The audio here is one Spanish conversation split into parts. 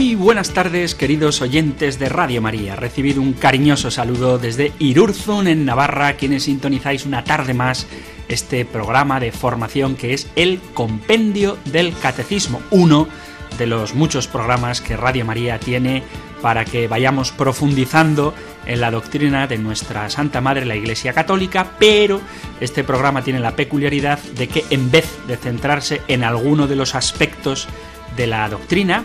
Muy buenas tardes, queridos oyentes de Radio María. Recibido un cariñoso saludo desde Irurzun, en Navarra, quienes sintonizáis una tarde más este programa de formación que es el Compendio del Catecismo, uno de los muchos programas que Radio María tiene para que vayamos profundizando en la doctrina de nuestra Santa Madre, la Iglesia Católica, pero este programa tiene la peculiaridad de que en vez de centrarse en alguno de los aspectos de la doctrina,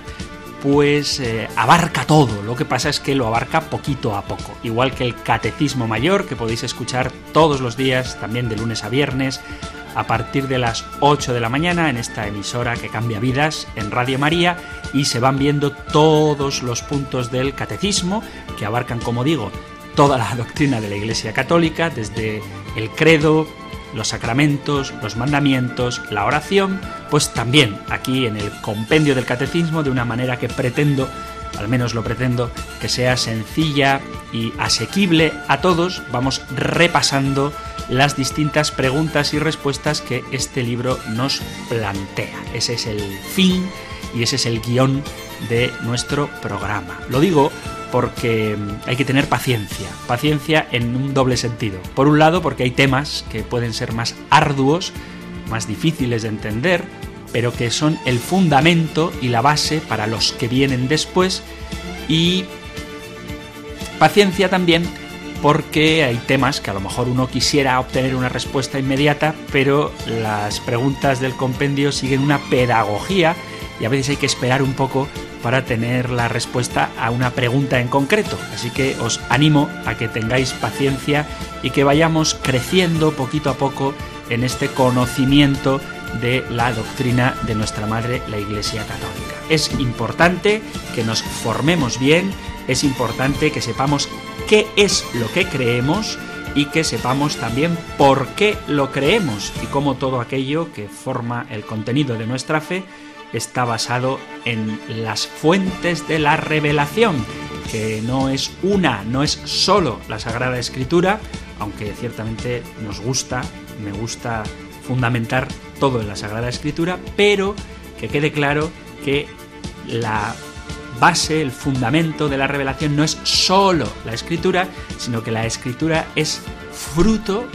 pues eh, abarca todo. Lo que pasa es que lo abarca poquito a poco. Igual que el Catecismo Mayor, que podéis escuchar todos los días, también de lunes a viernes, a partir de las 8 de la mañana en esta emisora que cambia vidas en Radio María y se van viendo todos los puntos del catecismo que abarcan, como digo, toda la doctrina de la Iglesia Católica, desde el credo, los sacramentos, los mandamientos, la oración, pues también aquí en el compendio del catecismo de una manera que pretendo, al menos lo pretendo, que sea sencilla y asequible a todos, vamos repasando las distintas preguntas y respuestas que este libro nos plantea. Ese es el fin y ese es el guion de nuestro programa. Lo digo porque hay que tener paciencia, paciencia en un doble sentido. Por un lado, porque hay temas que pueden ser más arduos, más difíciles de entender, pero que son el fundamento y la base para los que vienen después. Y paciencia también porque hay temas que a lo mejor uno quisiera obtener una respuesta inmediata, pero las preguntas del compendio siguen una pedagogía y a veces hay que esperar un poco para tener la respuesta a una pregunta en concreto. Así que os animo a que tengáis paciencia y que vayamos creciendo poquito a poco en este conocimiento de la doctrina de nuestra Madre, la Iglesia Católica. Es importante que nos formemos bien, es importante que sepamos qué es lo que creemos y que sepamos también por qué lo creemos y cómo todo aquello que forma el contenido de nuestra fe está basado en las fuentes de la revelación, que no es una, no es solo la Sagrada Escritura, aunque ciertamente nos gusta, me gusta fundamentar todo en la Sagrada Escritura, pero que quede claro que la base, el fundamento de la revelación no es solo la Escritura, sino que la Escritura es fruto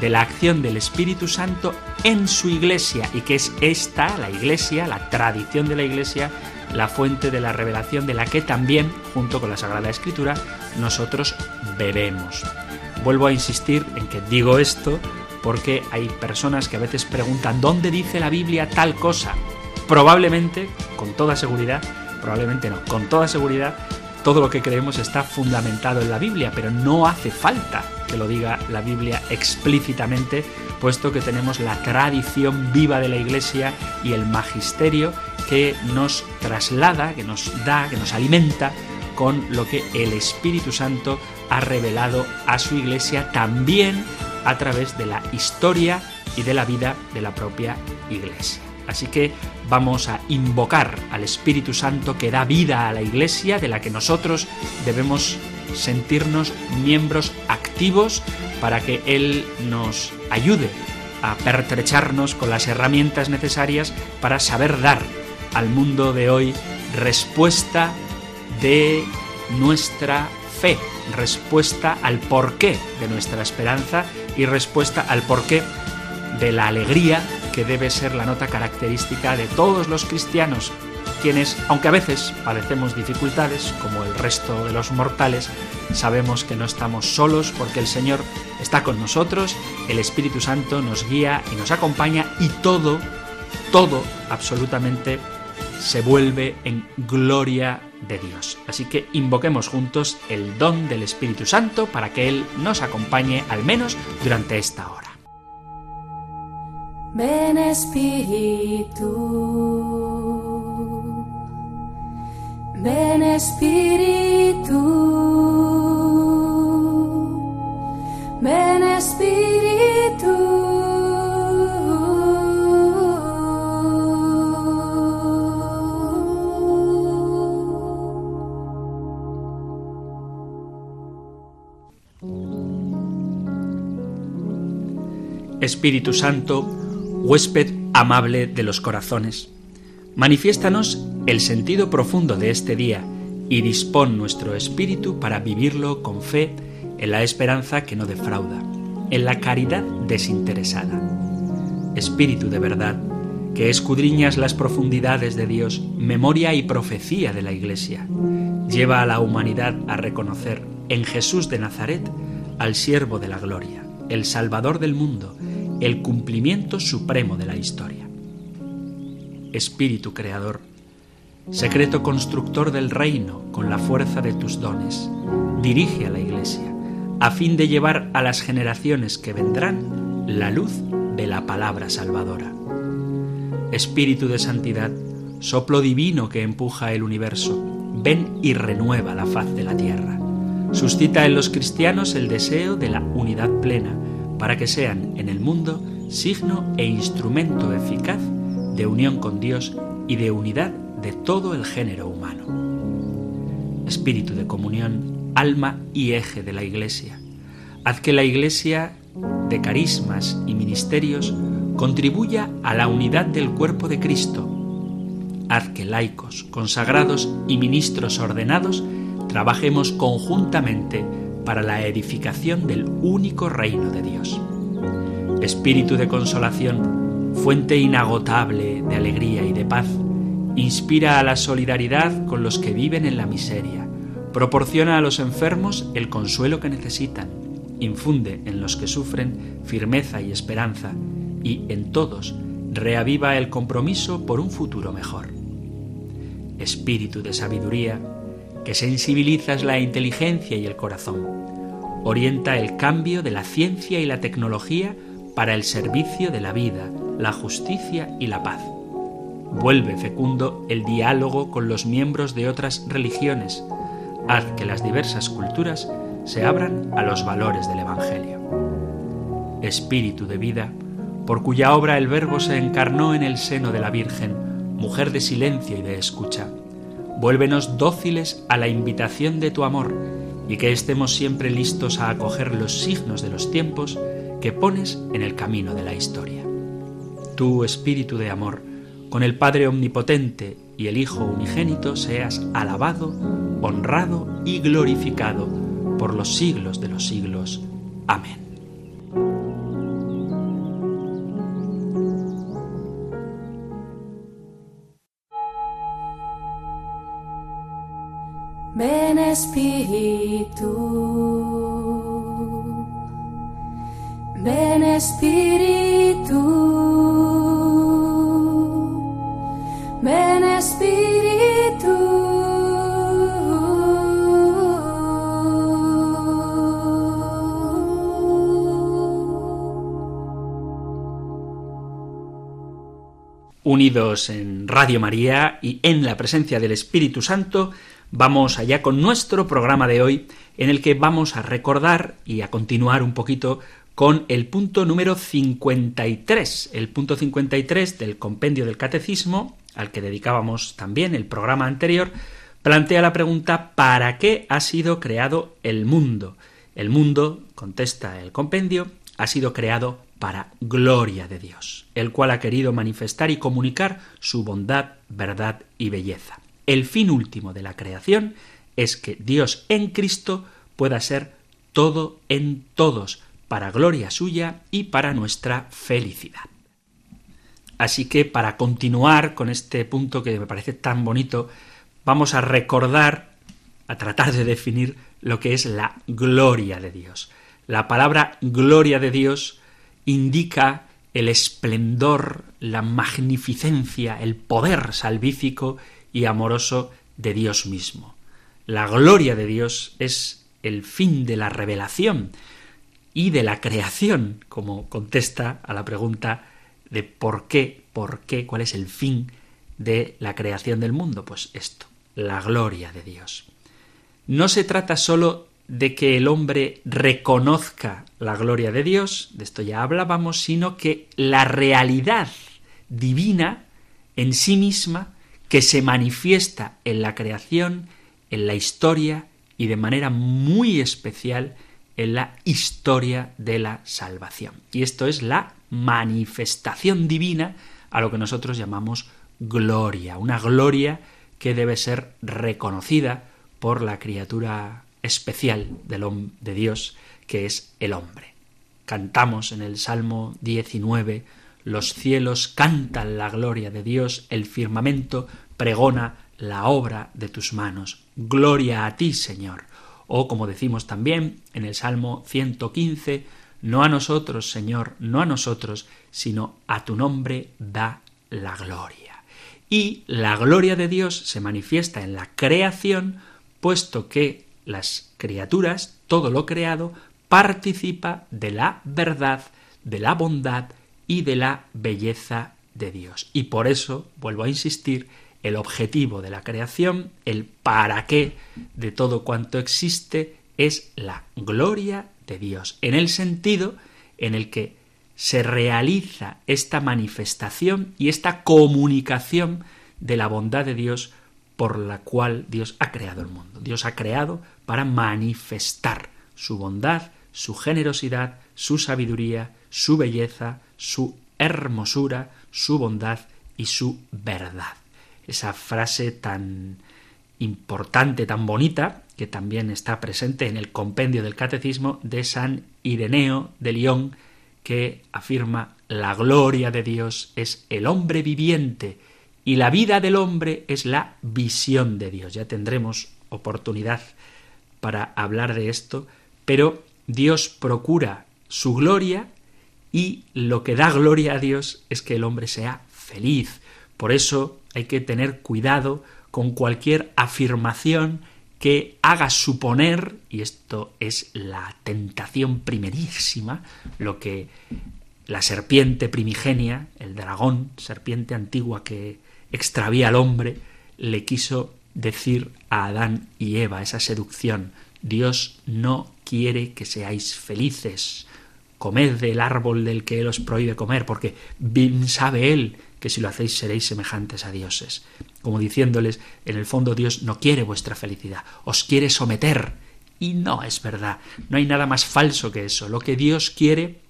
de la acción del Espíritu Santo en su iglesia y que es esta, la iglesia, la tradición de la iglesia, la fuente de la revelación de la que también, junto con la Sagrada Escritura, nosotros bebemos. Vuelvo a insistir en que digo esto porque hay personas que a veces preguntan ¿dónde dice la Biblia tal cosa? Probablemente, con toda seguridad, probablemente no, con toda seguridad, todo lo que creemos está fundamentado en la Biblia, pero no hace falta que lo diga la Biblia explícitamente, puesto que tenemos la tradición viva de la Iglesia y el magisterio que nos traslada, que nos da, que nos alimenta con lo que el Espíritu Santo ha revelado a su Iglesia también a través de la historia y de la vida de la propia Iglesia. Así que vamos a invocar al Espíritu Santo que da vida a la Iglesia, de la que nosotros debemos sentirnos miembros activos para que Él nos ayude a pertrecharnos con las herramientas necesarias para saber dar al mundo de hoy respuesta de nuestra fe, respuesta al porqué de nuestra esperanza y respuesta al porqué de la alegría que debe ser la nota característica de todos los cristianos, quienes, aunque a veces padecemos dificultades, como el resto de los mortales, sabemos que no estamos solos porque el Señor está con nosotros, el Espíritu Santo nos guía y nos acompaña y todo, todo absolutamente se vuelve en gloria de Dios. Así que invoquemos juntos el don del Espíritu Santo para que Él nos acompañe al menos durante esta hora. Ven Espíritu, Ven Espíritu, ven Espíritu. Espíritu Santo, huésped amable de los corazones, manifiéstanos el sentido profundo de este día y dispón nuestro espíritu para vivirlo con fe en la esperanza que no defrauda, en la caridad desinteresada. Espíritu de verdad, que escudriñas las profundidades de Dios, memoria y profecía de la Iglesia, lleva a la humanidad a reconocer en Jesús de Nazaret al siervo de la gloria, el Salvador del mundo, el cumplimiento supremo de la historia. Espíritu Creador, secreto constructor del reino con la fuerza de tus dones, dirige a la Iglesia, a fin de llevar a las generaciones que vendrán la luz de la palabra salvadora. Espíritu de santidad, soplo divino que empuja el universo, ven y renueva la faz de la tierra. Suscita en los cristianos el deseo de la unidad plena, para que sean en el mundo signo e instrumento eficaz de unión con Dios y de unidad de todo el género humano. Espíritu de comunión, alma y eje de la Iglesia. Haz que la Iglesia, de carismas y ministerios, contribuya a la unidad del cuerpo de Cristo. Haz que laicos, consagrados y ministros ordenados trabajemos conjuntamente para la edificación del único reino de Dios. Espíritu de consolación, fuente inagotable de alegría y de paz, inspira a la solidaridad con los que viven en la miseria, proporciona a los enfermos el consuelo que necesitan, infunde en los que sufren firmeza y esperanza, y en todos reaviva el compromiso por un futuro mejor. Espíritu de sabiduría, que sensibilizas la inteligencia y el corazón. Orienta el cambio de la ciencia y la tecnología para el servicio de la vida, la justicia y la paz. Vuelve fecundo el diálogo con los miembros de otras religiones. Haz que las diversas culturas se abran a los valores del Evangelio. Espíritu de vida, por cuya obra el Verbo se encarnó en el seno de la Virgen, mujer de silencio y de escucha Vuélvenos dóciles a la invitación de tu amor y que estemos siempre listos a acoger los signos de los tiempos que pones en el camino de la historia. Tú, Espíritu de amor, con el Padre Omnipotente y el Hijo Unigénito, seas alabado, honrado y glorificado por los siglos de los siglos. Amén. Ven Espíritu, ven Espíritu. Unidos en Radio María y en la presencia del Espíritu Santo, Vamos allá con nuestro programa de hoy, en el que vamos a recordar y a continuar un poquito con el punto número 53, el punto 53 del compendio del catecismo, al que dedicábamos también el programa anterior, plantea la pregunta ¿para qué ha sido creado el mundo? El mundo, contesta el compendio, ha sido creado para gloria de Dios, el cual ha querido manifestar y comunicar su bondad, verdad y belleza. El fin último de la creación es que Dios en Cristo pueda ser todo en todos, para gloria suya y para nuestra felicidad. Así que para continuar con este punto que me parece tan bonito, vamos a recordar, a tratar de definir lo que es la gloria de Dios. La palabra gloria de Dios indica el esplendor, la magnificencia, el poder salvífico y amoroso de Dios mismo. La gloria de Dios es el fin de la revelación y de la creación, como contesta a la pregunta de por qué, por qué, cuál es el fin de la creación del mundo. Pues esto, la gloria de Dios. No se trata sólo de que el hombre reconozca la gloria de Dios, de esto ya hablábamos, sino que la realidad divina en sí misma que se manifiesta en la creación, en la historia y de manera muy especial en la historia de la salvación. Y esto es la manifestación divina a lo que nosotros llamamos gloria, una gloria que debe ser reconocida por la criatura especial del, de Dios, que es el hombre. Cantamos en el Salmo 19, los cielos cantan la gloria de Dios, el firmamento pregona la obra de tus manos. Gloria a ti, Señor. O como decimos también en el Salmo 115, no a nosotros, Señor, no a nosotros, sino a tu nombre da la gloria. Y la gloria de Dios se manifiesta en la creación, puesto que las criaturas, todo lo creado, participa de la verdad, de la bondad y de la belleza de Dios. Y por eso, vuelvo a insistir, el objetivo de la creación, el para qué de todo cuanto existe, es la gloria Dios, en el sentido en el que se realiza esta manifestación y esta comunicación de la bondad de Dios por la cual Dios ha creado el mundo. Dios ha creado para manifestar su bondad, su generosidad, su sabiduría, su belleza, su hermosura, su bondad y su verdad. Esa frase tan importante, tan bonita, que también está presente en el compendio del Catecismo de San Ireneo de León, que afirma la gloria de Dios es el hombre viviente y la vida del hombre es la visión de Dios. Ya tendremos oportunidad para hablar de esto, pero Dios procura su gloria y lo que da gloria a Dios es que el hombre sea feliz. Por eso hay que tener cuidado con cualquier afirmación que haga suponer, y esto es la tentación primerísima, lo que la serpiente primigenia, el dragón, serpiente antigua que extravía al hombre, le quiso decir a Adán y Eva, esa seducción, Dios no quiere que seáis felices, comed del árbol del que Él os prohíbe comer, porque bien sabe Él que si lo hacéis seréis semejantes a dioses. Como diciéndoles, en el fondo Dios no quiere vuestra felicidad, os quiere someter. Y no es verdad, no hay nada más falso que eso. Lo que Dios quiere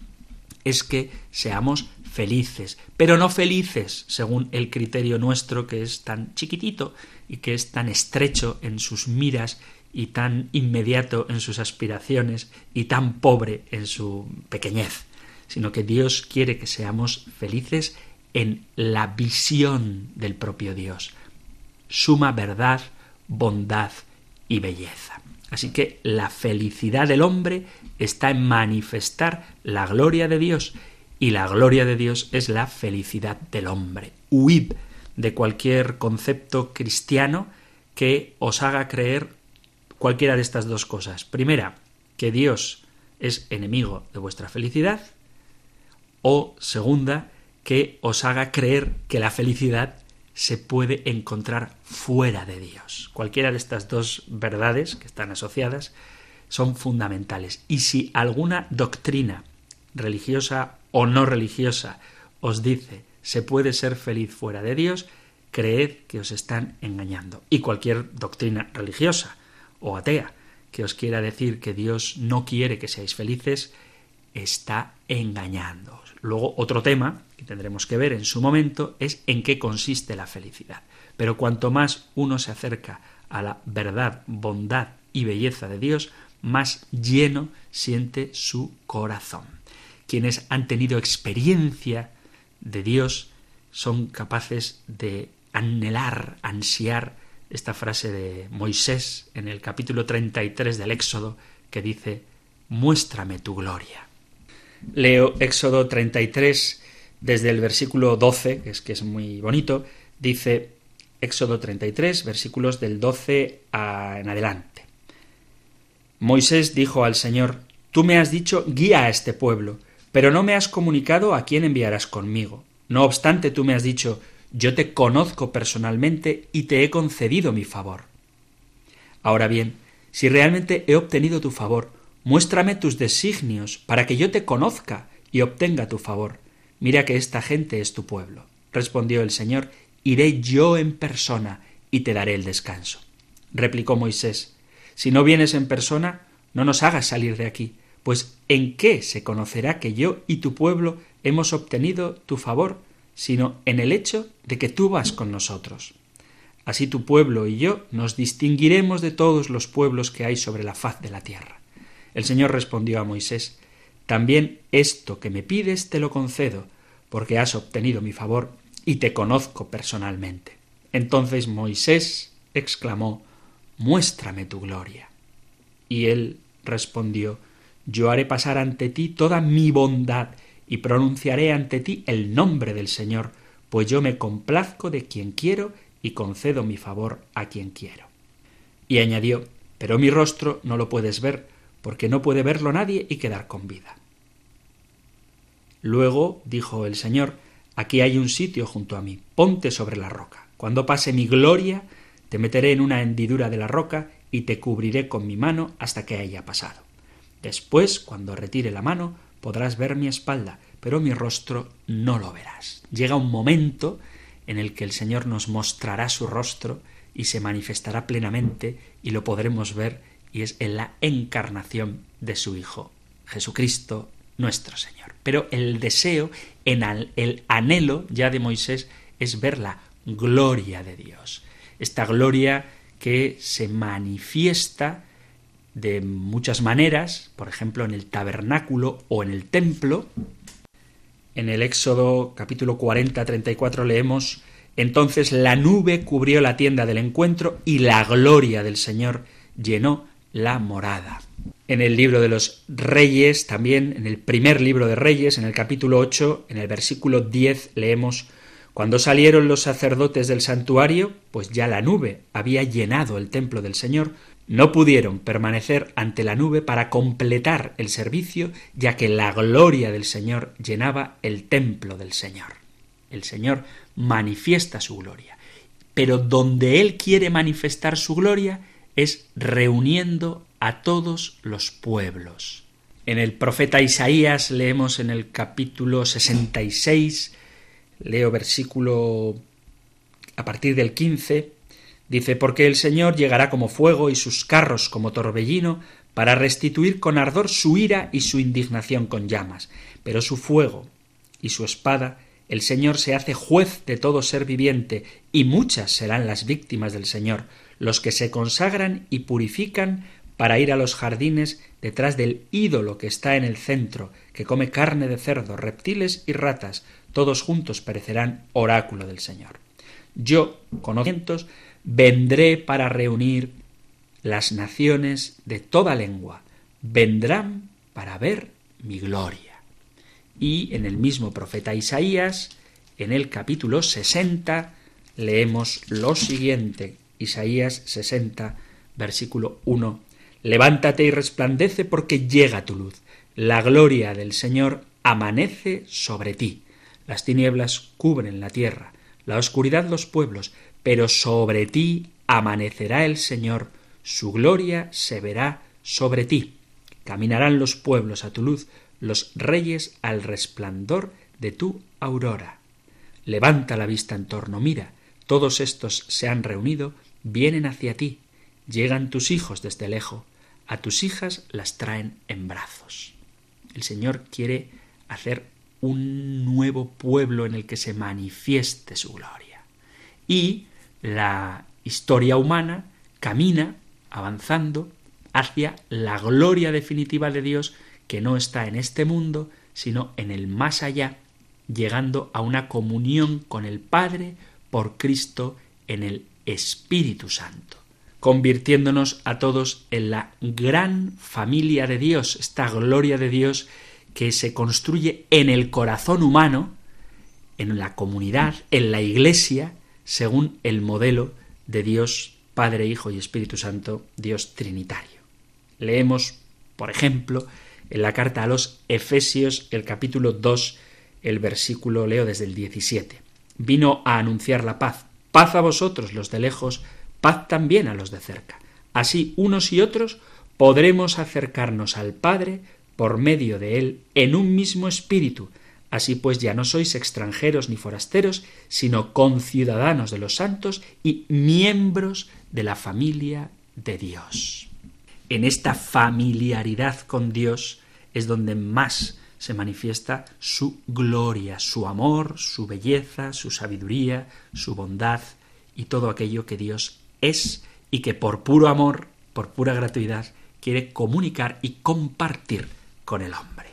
es que seamos felices, pero no felices según el criterio nuestro que es tan chiquitito y que es tan estrecho en sus miras y tan inmediato en sus aspiraciones y tan pobre en su pequeñez, sino que Dios quiere que seamos felices en la visión del propio Dios, suma verdad, bondad y belleza. Así que la felicidad del hombre está en manifestar la gloria de Dios y la gloria de Dios es la felicidad del hombre. Huid de cualquier concepto cristiano que os haga creer cualquiera de estas dos cosas. Primera, que Dios es enemigo de vuestra felicidad. O segunda, que os haga creer que la felicidad se puede encontrar fuera de Dios. Cualquiera de estas dos verdades que están asociadas son fundamentales. Y si alguna doctrina religiosa o no religiosa os dice se puede ser feliz fuera de Dios, creed que os están engañando. Y cualquier doctrina religiosa o atea que os quiera decir que Dios no quiere que seáis felices, está engañando. Luego, otro tema que tendremos que ver en su momento es en qué consiste la felicidad. Pero cuanto más uno se acerca a la verdad, bondad y belleza de Dios, más lleno siente su corazón. Quienes han tenido experiencia de Dios son capaces de anhelar, ansiar esta frase de Moisés en el capítulo 33 del Éxodo que dice, muéstrame tu gloria. Leo Éxodo 33 desde el versículo 12, que es que es muy bonito, dice Éxodo 33, versículos del 12 en adelante. Moisés dijo al Señor, Tú me has dicho, guía a este pueblo, pero no me has comunicado a quién enviarás conmigo. No obstante, tú me has dicho, yo te conozco personalmente y te he concedido mi favor. Ahora bien, si realmente he obtenido tu favor, Muéstrame tus designios para que yo te conozca y obtenga tu favor. Mira que esta gente es tu pueblo. Respondió el Señor, iré yo en persona y te daré el descanso. Replicó Moisés, si no vienes en persona, no nos hagas salir de aquí, pues ¿en qué se conocerá que yo y tu pueblo hemos obtenido tu favor, sino en el hecho de que tú vas con nosotros? Así tu pueblo y yo nos distinguiremos de todos los pueblos que hay sobre la faz de la tierra. El Señor respondió a Moisés, También esto que me pides te lo concedo, porque has obtenido mi favor y te conozco personalmente. Entonces Moisés exclamó, Muéstrame tu gloria. Y él respondió, Yo haré pasar ante ti toda mi bondad y pronunciaré ante ti el nombre del Señor, pues yo me complazco de quien quiero y concedo mi favor a quien quiero. Y añadió, Pero mi rostro no lo puedes ver, porque no puede verlo nadie y quedar con vida. Luego dijo el Señor, Aquí hay un sitio junto a mí, ponte sobre la roca. Cuando pase mi gloria, te meteré en una hendidura de la roca y te cubriré con mi mano hasta que haya pasado. Después, cuando retire la mano, podrás ver mi espalda, pero mi rostro no lo verás. Llega un momento en el que el Señor nos mostrará su rostro y se manifestará plenamente y lo podremos ver y es en la encarnación de su Hijo, Jesucristo nuestro Señor. Pero el deseo, en el anhelo ya de Moisés es ver la gloria de Dios. Esta gloria que se manifiesta de muchas maneras, por ejemplo en el tabernáculo o en el templo. En el Éxodo capítulo 40-34 leemos, entonces la nube cubrió la tienda del encuentro y la gloria del Señor llenó la morada. En el libro de los Reyes, también en el primer libro de Reyes, en el capítulo 8, en el versículo 10, leemos cuando salieron los sacerdotes del santuario, pues ya la nube había llenado el templo del Señor, no pudieron permanecer ante la nube para completar el servicio, ya que la gloria del Señor llenaba el templo del Señor. El Señor manifiesta su gloria. Pero donde Él quiere manifestar su gloria es reuniendo a todos los pueblos. En el profeta Isaías leemos en el capítulo 66 Leo versículo a partir del 15. Dice, porque el Señor llegará como fuego y sus carros como torbellino para restituir con ardor su ira y su indignación con llamas. Pero su fuego y su espada, el Señor se hace juez de todo ser viviente, y muchas serán las víctimas del Señor, los que se consagran y purifican para ir a los jardines detrás del ídolo que está en el centro, que come carne de cerdo, reptiles y ratas, todos juntos perecerán, oráculo del Señor. Yo, con cientos, vendré para reunir las naciones de toda lengua, vendrán para ver mi gloria. Y en el mismo profeta Isaías, en el capítulo 60, leemos lo siguiente, Isaías 60, versículo 1, Levántate y resplandece porque llega tu luz, la gloria del Señor amanece sobre ti. Las tinieblas cubren la tierra, la oscuridad los pueblos, pero sobre ti amanecerá el Señor, su gloria se verá sobre ti. Caminarán los pueblos a tu luz, los reyes al resplandor de tu aurora. Levanta la vista en torno, mira, todos estos se han reunido, vienen hacia ti, llegan tus hijos desde lejos, a tus hijas las traen en brazos. El Señor quiere hacer un nuevo pueblo en el que se manifieste su gloria. Y la historia humana camina avanzando hacia la gloria definitiva de Dios que no está en este mundo, sino en el más allá, llegando a una comunión con el Padre por Cristo en el Espíritu Santo, convirtiéndonos a todos en la gran familia de Dios, esta gloria de Dios que se construye en el corazón humano, en la comunidad, en la iglesia, según el modelo de Dios Padre, Hijo y Espíritu Santo, Dios Trinitario. Leemos, por ejemplo, en la carta a los Efesios, el capítulo 2, el versículo leo desde el 17. Vino a anunciar la paz. Paz a vosotros los de lejos, paz también a los de cerca. Así unos y otros podremos acercarnos al Padre por medio de él en un mismo espíritu. Así pues ya no sois extranjeros ni forasteros, sino conciudadanos de los santos y miembros de la familia de Dios. en esta familiaridad con Dios es donde más se manifiesta su gloria, su amor, su belleza, su sabiduría, su bondad y todo aquello que Dios es y que por puro amor, por pura gratuidad, quiere comunicar y compartir con el hombre.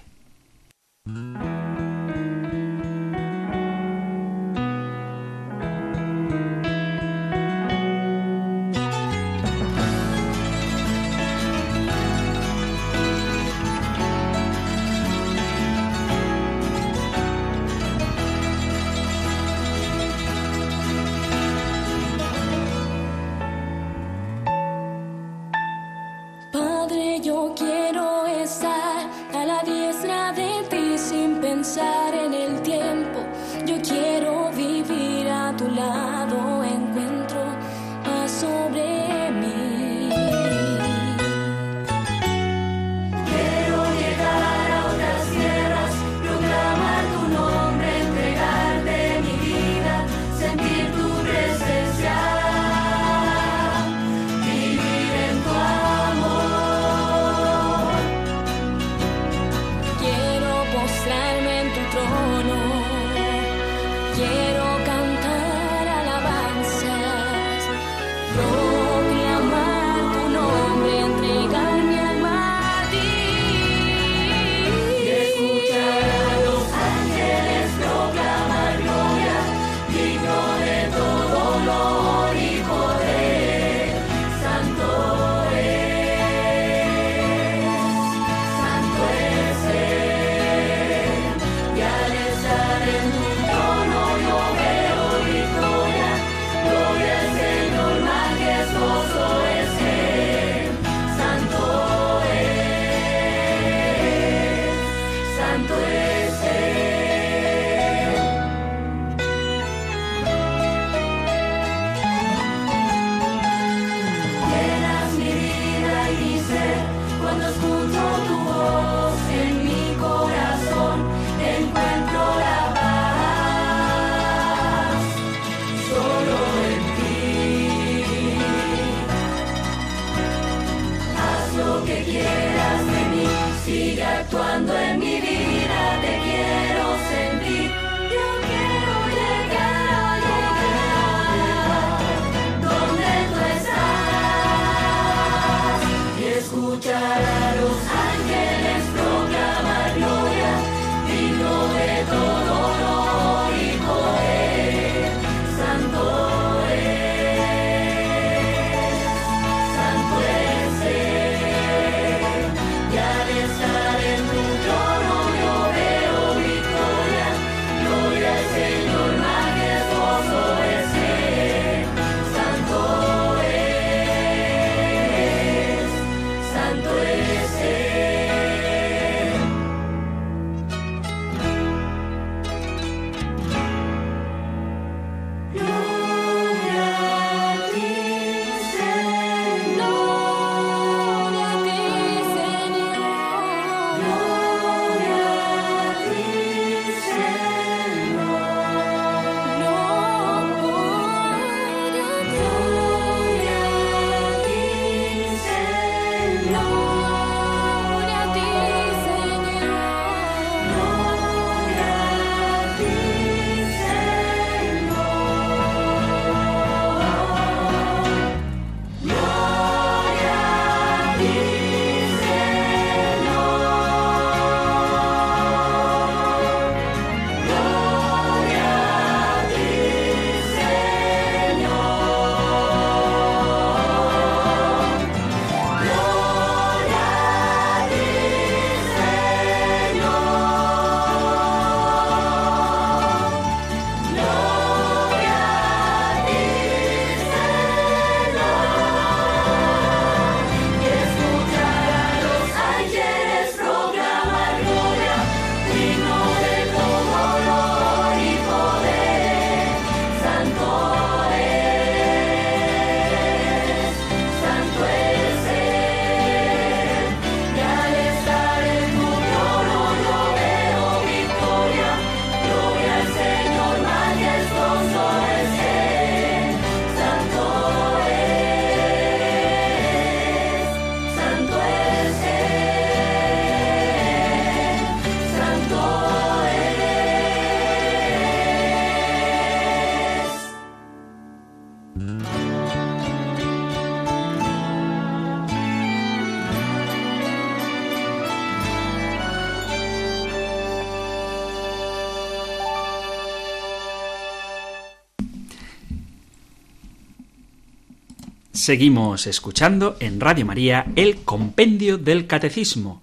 Seguimos escuchando en Radio María el Compendio del Catecismo,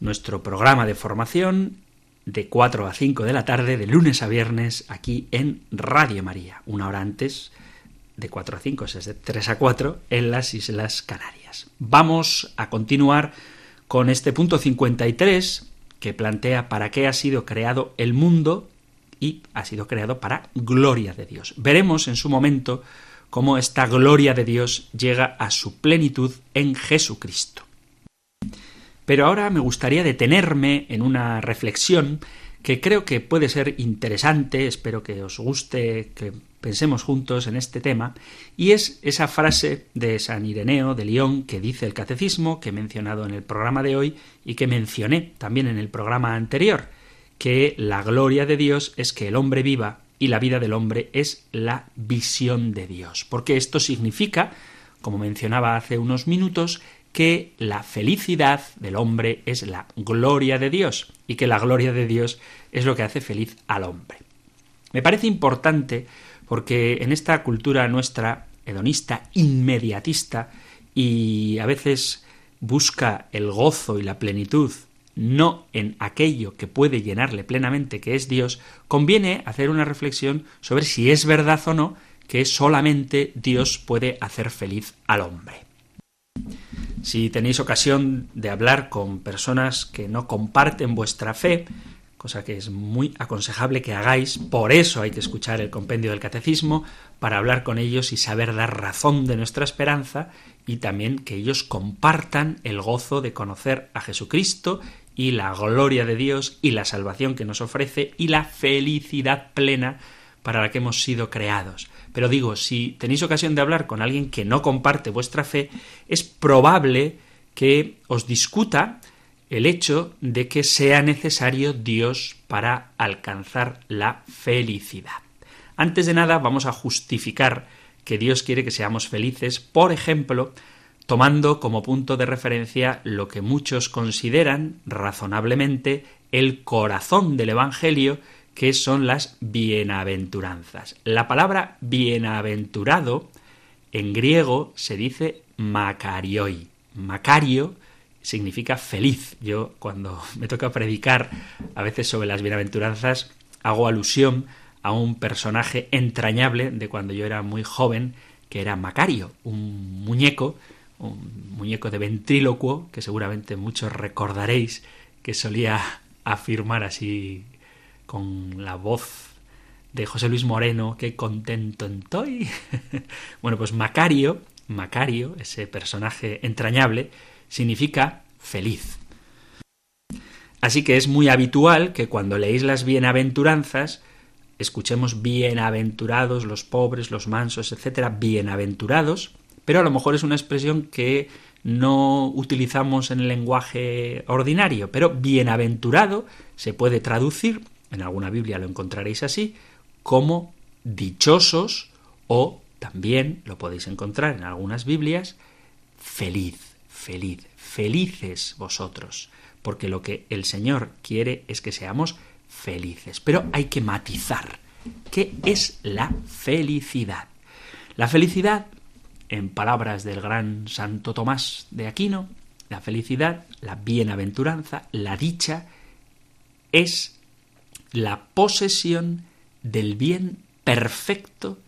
nuestro programa de formación de 4 a 5 de la tarde, de lunes a viernes, aquí en Radio María. Una hora antes, de 4 a 5, es de 3 a 4, en las Islas Canarias. Vamos a continuar con este punto 53 que plantea para qué ha sido creado el mundo y ha sido creado para gloria de Dios. Veremos en su momento cómo esta gloria de Dios llega a su plenitud en Jesucristo. Pero ahora me gustaría detenerme en una reflexión que creo que puede ser interesante, espero que os guste, que pensemos juntos en este tema, y es esa frase de San Ireneo de León que dice el catecismo, que he mencionado en el programa de hoy y que mencioné también en el programa anterior, que la gloria de Dios es que el hombre viva y la vida del hombre es la visión de Dios. Porque esto significa, como mencionaba hace unos minutos, que la felicidad del hombre es la gloria de Dios y que la gloria de Dios es lo que hace feliz al hombre. Me parece importante porque en esta cultura nuestra hedonista, inmediatista y a veces busca el gozo y la plenitud no en aquello que puede llenarle plenamente, que es Dios, conviene hacer una reflexión sobre si es verdad o no que solamente Dios puede hacer feliz al hombre. Si tenéis ocasión de hablar con personas que no comparten vuestra fe, cosa que es muy aconsejable que hagáis, por eso hay que escuchar el compendio del catecismo, para hablar con ellos y saber dar razón de nuestra esperanza y también que ellos compartan el gozo de conocer a Jesucristo y la gloria de Dios y la salvación que nos ofrece y la felicidad plena para la que hemos sido creados. Pero digo, si tenéis ocasión de hablar con alguien que no comparte vuestra fe, es probable que os discuta el hecho de que sea necesario Dios para alcanzar la felicidad. Antes de nada, vamos a justificar que Dios quiere que seamos felices, por ejemplo, tomando como punto de referencia lo que muchos consideran razonablemente el corazón del Evangelio, que son las bienaventuranzas. La palabra bienaventurado en griego se dice makarioi. Macario significa feliz. Yo cuando me toca predicar a veces sobre las bienaventuranzas hago alusión a un personaje entrañable de cuando yo era muy joven, que era Macario, un muñeco un muñeco de ventrílocuo que seguramente muchos recordaréis que solía afirmar así con la voz de José Luis Moreno, qué contento estoy. bueno, pues Macario, Macario, ese personaje entrañable, significa feliz. Así que es muy habitual que cuando leéis las bienaventuranzas, escuchemos bienaventurados los pobres, los mansos, etcétera, bienaventurados, pero a lo mejor es una expresión que no utilizamos en el lenguaje ordinario, pero bienaventurado se puede traducir, en alguna Biblia lo encontraréis así, como dichosos o también lo podéis encontrar en algunas Biblias, feliz, feliz, felices vosotros, porque lo que el Señor quiere es que seamos felices. Pero hay que matizar. ¿Qué es la felicidad? La felicidad en palabras del gran Santo Tomás de Aquino, la felicidad, la bienaventuranza, la dicha, es la posesión del bien perfecto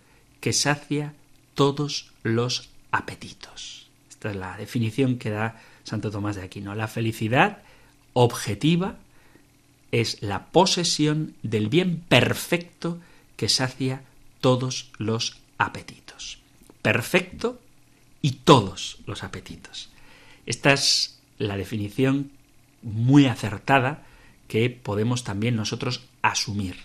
que sacia todos los apetitos. Esta es la definición que da Santo Tomás de Aquino. La felicidad objetiva es la posesión del bien perfecto que sacia todos los apetitos perfecto y todos los apetitos. Esta es la definición muy acertada que podemos también nosotros asumir.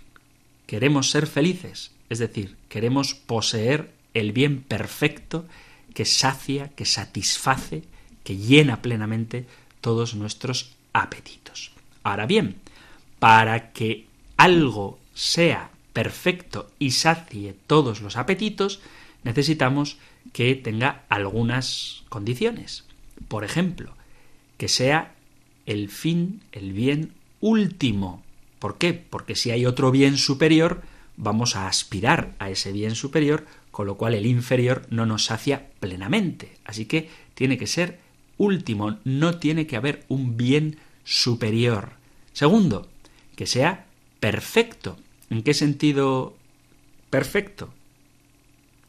Queremos ser felices, es decir, queremos poseer el bien perfecto que sacia, que satisface, que llena plenamente todos nuestros apetitos. Ahora bien, para que algo sea perfecto y sacie todos los apetitos, necesitamos que tenga algunas condiciones. Por ejemplo, que sea el fin, el bien último. ¿Por qué? Porque si hay otro bien superior, vamos a aspirar a ese bien superior, con lo cual el inferior no nos sacia plenamente. Así que tiene que ser último, no tiene que haber un bien superior. Segundo, que sea perfecto. ¿En qué sentido perfecto?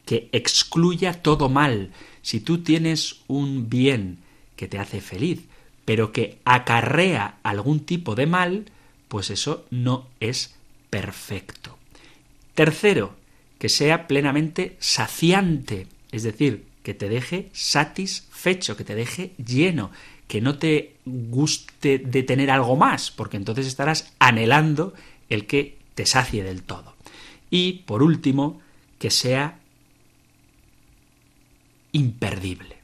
Que excluya todo mal. Si tú tienes un bien que te hace feliz, pero que acarrea algún tipo de mal, pues eso no es perfecto. Tercero, que sea plenamente saciante, es decir, que te deje satisfecho, que te deje lleno, que no te guste de tener algo más, porque entonces estarás anhelando el que te sacie del todo. Y, por último, que sea imperdible,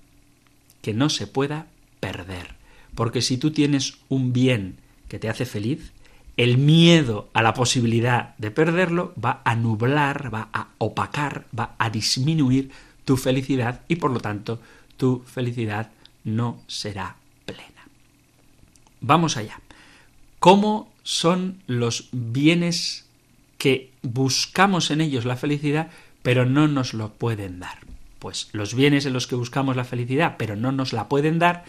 que no se pueda perder. Porque si tú tienes un bien que te hace feliz, el miedo a la posibilidad de perderlo va a nublar, va a opacar, va a disminuir tu felicidad y por lo tanto tu felicidad no será plena. Vamos allá. ¿Cómo son los bienes que buscamos en ellos la felicidad pero no nos lo pueden dar? Pues los bienes en los que buscamos la felicidad pero no nos la pueden dar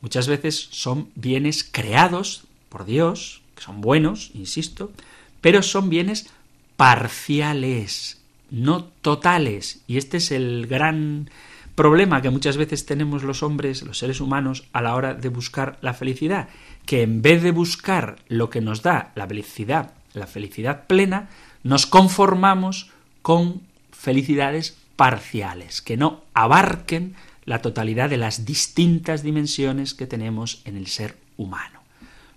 muchas veces son bienes creados por Dios, que son buenos, insisto, pero son bienes parciales, no totales. Y este es el gran problema que muchas veces tenemos los hombres, los seres humanos, a la hora de buscar la felicidad, que en vez de buscar lo que nos da la felicidad, la felicidad plena, nos conformamos con felicidades parciales, que no abarquen la totalidad de las distintas dimensiones que tenemos en el ser humano.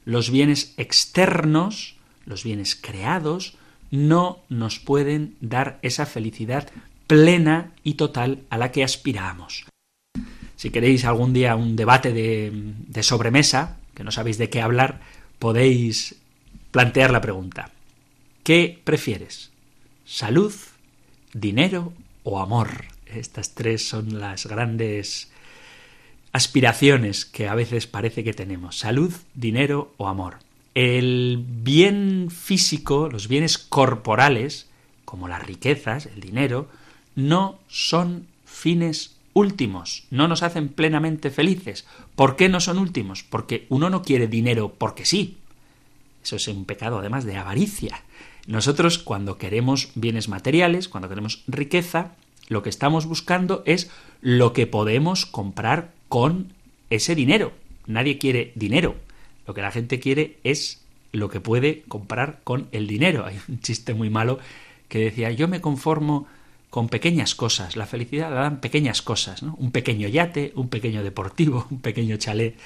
Los bienes externos, los bienes creados, no nos pueden dar esa felicidad plena y total a la que aspiramos. Si queréis algún día un debate de, de sobremesa, que no sabéis de qué hablar, podéis plantear la pregunta. ¿Qué prefieres? ¿Salud, dinero o amor? Estas tres son las grandes aspiraciones que a veces parece que tenemos. Salud, dinero o amor. El bien físico, los bienes corporales, como las riquezas, el dinero, no son fines últimos, no nos hacen plenamente felices. ¿Por qué no son últimos? Porque uno no quiere dinero porque sí. Eso es un pecado además de avaricia. Nosotros cuando queremos bienes materiales, cuando queremos riqueza, lo que estamos buscando es lo que podemos comprar con ese dinero. Nadie quiere dinero. Lo que la gente quiere es lo que puede comprar con el dinero. Hay un chiste muy malo que decía, yo me conformo con pequeñas cosas. La felicidad la dan pequeñas cosas, ¿no? Un pequeño yate, un pequeño deportivo, un pequeño chalet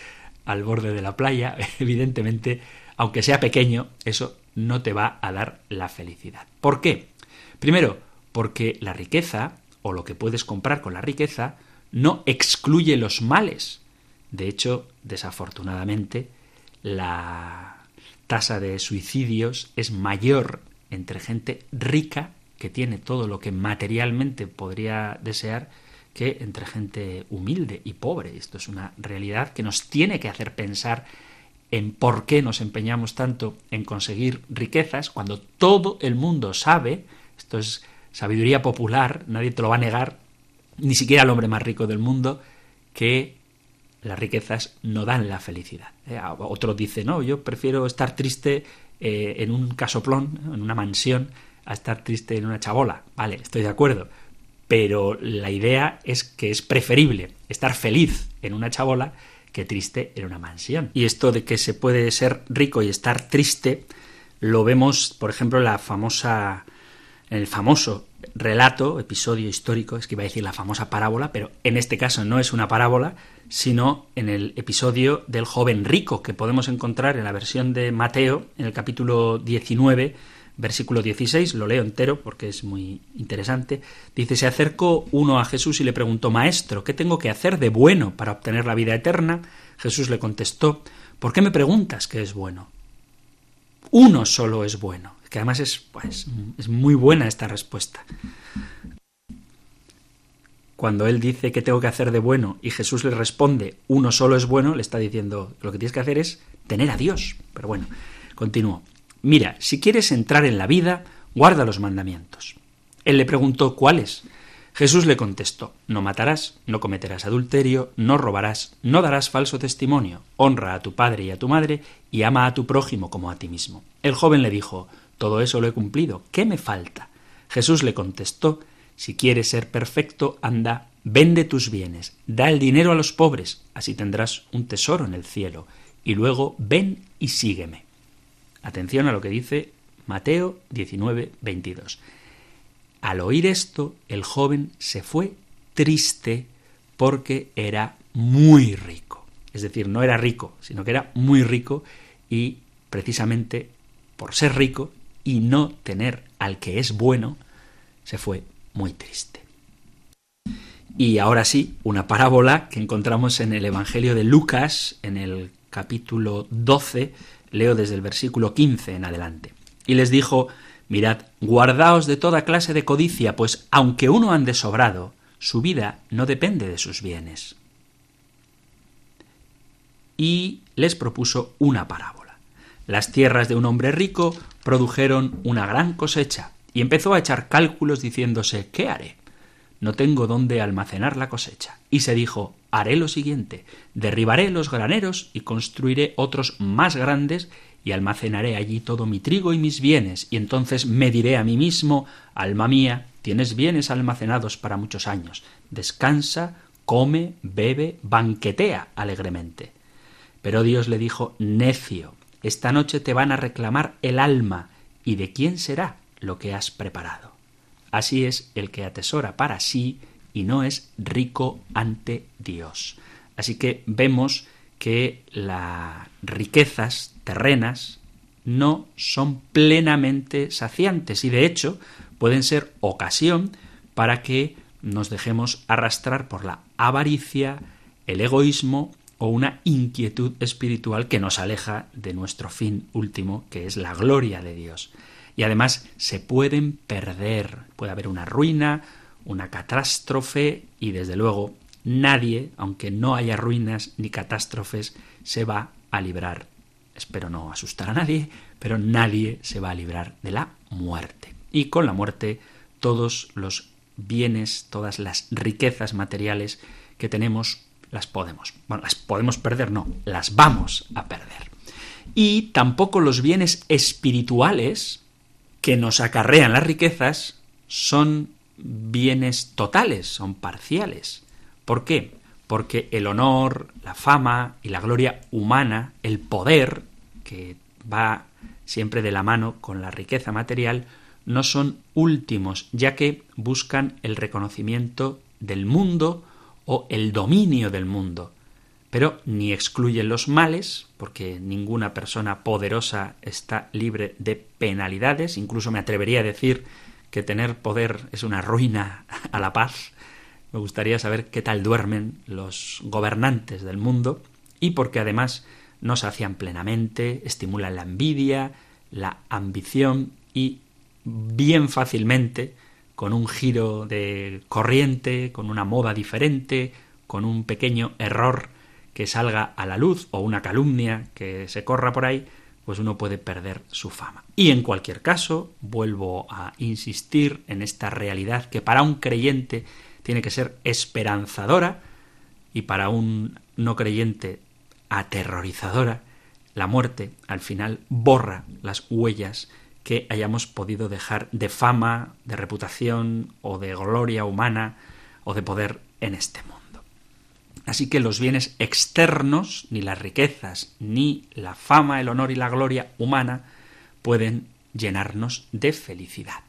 al borde de la playa. Evidentemente, aunque sea pequeño, eso no te va a dar la felicidad. ¿Por qué? Primero, porque la riqueza o lo que puedes comprar con la riqueza no excluye los males. De hecho, desafortunadamente, la tasa de suicidios es mayor entre gente rica, que tiene todo lo que materialmente podría desear, que entre gente humilde y pobre. Esto es una realidad que nos tiene que hacer pensar en por qué nos empeñamos tanto en conseguir riquezas cuando todo el mundo sabe, esto es sabiduría popular, nadie te lo va a negar, ni siquiera el hombre más rico del mundo, que las riquezas no dan la felicidad. ¿eh? Otro dice, no, yo prefiero estar triste eh, en un casoplón, en una mansión, a estar triste en una chabola. Vale, estoy de acuerdo. Pero la idea es que es preferible estar feliz en una chabola que triste en una mansión. Y esto de que se puede ser rico y estar triste, lo vemos, por ejemplo, la famosa en el famoso relato, episodio histórico, es que iba a decir la famosa parábola, pero en este caso no es una parábola, sino en el episodio del joven rico que podemos encontrar en la versión de Mateo, en el capítulo 19, versículo 16, lo leo entero porque es muy interesante. Dice, se acercó uno a Jesús y le preguntó, Maestro, ¿qué tengo que hacer de bueno para obtener la vida eterna? Jesús le contestó, ¿por qué me preguntas qué es bueno? Uno solo es bueno que además es, pues, es muy buena esta respuesta. Cuando él dice que tengo que hacer de bueno y Jesús le responde uno solo es bueno, le está diciendo lo que tienes que hacer es tener a Dios. Pero bueno, continúo. Mira, si quieres entrar en la vida, guarda los mandamientos. Él le preguntó cuáles. Jesús le contestó, no matarás, no cometerás adulterio, no robarás, no darás falso testimonio, honra a tu padre y a tu madre, y ama a tu prójimo como a ti mismo. El joven le dijo, todo eso lo he cumplido, ¿qué me falta? Jesús le contestó, si quieres ser perfecto, anda, vende tus bienes, da el dinero a los pobres, así tendrás un tesoro en el cielo, y luego ven y sígueme. Atención a lo que dice Mateo 19, 22. Al oír esto, el joven se fue triste porque era muy rico. Es decir, no era rico, sino que era muy rico y precisamente por ser rico y no tener al que es bueno, se fue muy triste. Y ahora sí, una parábola que encontramos en el Evangelio de Lucas, en el capítulo 12, leo desde el versículo 15 en adelante. Y les dijo, Mirad, guardaos de toda clase de codicia, pues aunque uno ande sobrado, su vida no depende de sus bienes. Y les propuso una parábola. Las tierras de un hombre rico produjeron una gran cosecha, y empezó a echar cálculos diciéndose ¿qué haré? No tengo dónde almacenar la cosecha. Y se dijo haré lo siguiente derribaré los graneros y construiré otros más grandes y almacenaré allí todo mi trigo y mis bienes, y entonces me diré a mí mismo, alma mía, tienes bienes almacenados para muchos años, descansa, come, bebe, banquetea alegremente. Pero Dios le dijo, necio, esta noche te van a reclamar el alma, ¿y de quién será lo que has preparado? Así es el que atesora para sí y no es rico ante Dios. Así que vemos que las riquezas terrenas no son plenamente saciantes y de hecho pueden ser ocasión para que nos dejemos arrastrar por la avaricia, el egoísmo o una inquietud espiritual que nos aleja de nuestro fin último, que es la gloria de Dios. Y además se pueden perder, puede haber una ruina, una catástrofe y desde luego nadie, aunque no haya ruinas ni catástrofes, se va a librar espero no asustar a nadie, pero nadie se va a librar de la muerte. Y con la muerte todos los bienes, todas las riquezas materiales que tenemos las podemos, bueno, las podemos perder, no, las vamos a perder. Y tampoco los bienes espirituales que nos acarrean las riquezas son bienes totales, son parciales. ¿Por qué? porque el honor, la fama y la gloria humana, el poder, que va siempre de la mano con la riqueza material, no son últimos, ya que buscan el reconocimiento del mundo o el dominio del mundo, pero ni excluyen los males, porque ninguna persona poderosa está libre de penalidades, incluso me atrevería a decir que tener poder es una ruina a la paz, me gustaría saber qué tal duermen los gobernantes del mundo y porque además no se hacían plenamente, estimulan la envidia, la ambición y bien fácilmente, con un giro de corriente, con una moda diferente, con un pequeño error que salga a la luz o una calumnia que se corra por ahí, pues uno puede perder su fama. Y en cualquier caso, vuelvo a insistir en esta realidad que para un creyente tiene que ser esperanzadora y para un no creyente aterrorizadora, la muerte al final borra las huellas que hayamos podido dejar de fama, de reputación o de gloria humana o de poder en este mundo. Así que los bienes externos, ni las riquezas, ni la fama, el honor y la gloria humana pueden llenarnos de felicidad.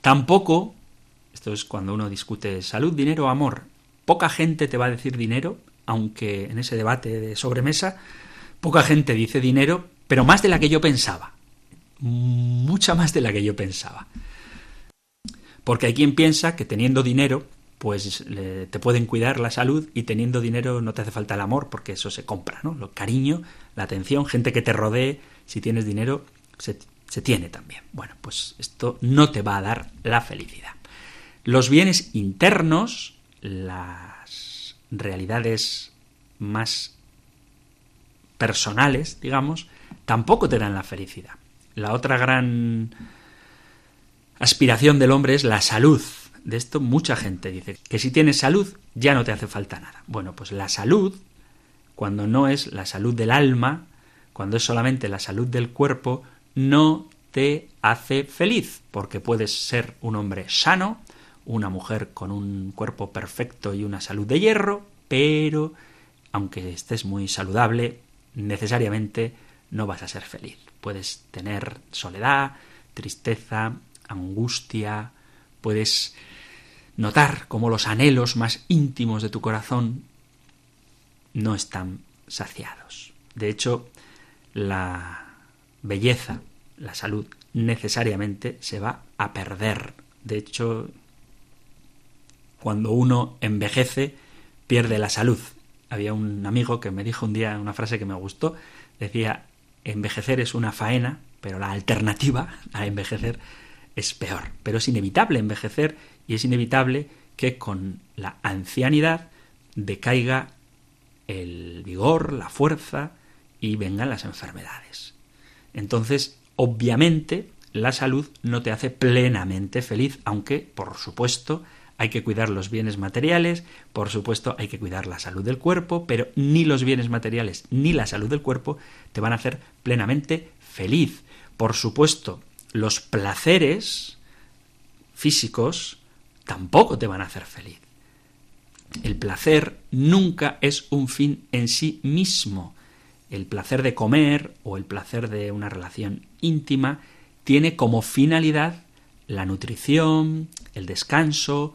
Tampoco esto es cuando uno discute salud, dinero, amor. Poca gente te va a decir dinero, aunque en ese debate de sobremesa, poca gente dice dinero, pero más de la que yo pensaba. Mucha más de la que yo pensaba. Porque hay quien piensa que teniendo dinero, pues te pueden cuidar la salud y teniendo dinero no te hace falta el amor, porque eso se compra, ¿no? Lo cariño, la atención, gente que te rodee, si tienes dinero, se, se tiene también. Bueno, pues esto no te va a dar la felicidad. Los bienes internos, las realidades más personales, digamos, tampoco te dan la felicidad. La otra gran aspiración del hombre es la salud. De esto mucha gente dice que si tienes salud ya no te hace falta nada. Bueno, pues la salud, cuando no es la salud del alma, cuando es solamente la salud del cuerpo, no te hace feliz, porque puedes ser un hombre sano, una mujer con un cuerpo perfecto y una salud de hierro, pero aunque estés muy saludable, necesariamente no vas a ser feliz. Puedes tener soledad, tristeza, angustia, puedes notar cómo los anhelos más íntimos de tu corazón no están saciados. De hecho, la belleza, la salud, necesariamente se va a perder. De hecho, cuando uno envejece, pierde la salud. Había un amigo que me dijo un día una frase que me gustó, decía, envejecer es una faena, pero la alternativa a envejecer es peor. Pero es inevitable envejecer y es inevitable que con la ancianidad decaiga el vigor, la fuerza y vengan las enfermedades. Entonces, obviamente, la salud no te hace plenamente feliz, aunque, por supuesto, hay que cuidar los bienes materiales, por supuesto hay que cuidar la salud del cuerpo, pero ni los bienes materiales ni la salud del cuerpo te van a hacer plenamente feliz. Por supuesto, los placeres físicos tampoco te van a hacer feliz. El placer nunca es un fin en sí mismo. El placer de comer o el placer de una relación íntima tiene como finalidad la nutrición, el descanso